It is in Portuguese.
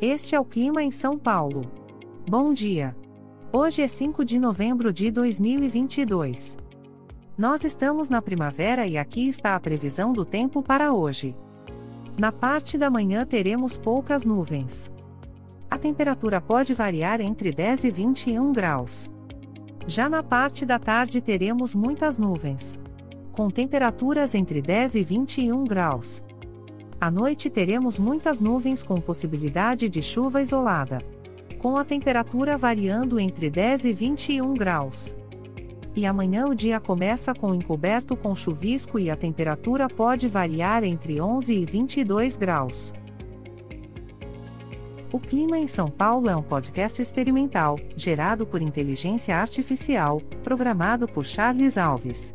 Este é o clima em São Paulo. Bom dia. Hoje é 5 de novembro de 2022. Nós estamos na primavera e aqui está a previsão do tempo para hoje. Na parte da manhã teremos poucas nuvens. A temperatura pode variar entre 10 e 21 graus. Já na parte da tarde teremos muitas nuvens. Com temperaturas entre 10 e 21 graus. À noite teremos muitas nuvens com possibilidade de chuva isolada. Com a temperatura variando entre 10 e 21 graus. E amanhã o dia começa com encoberto com chuvisco e a temperatura pode variar entre 11 e 22 graus. O Clima em São Paulo é um podcast experimental, gerado por inteligência artificial, programado por Charles Alves.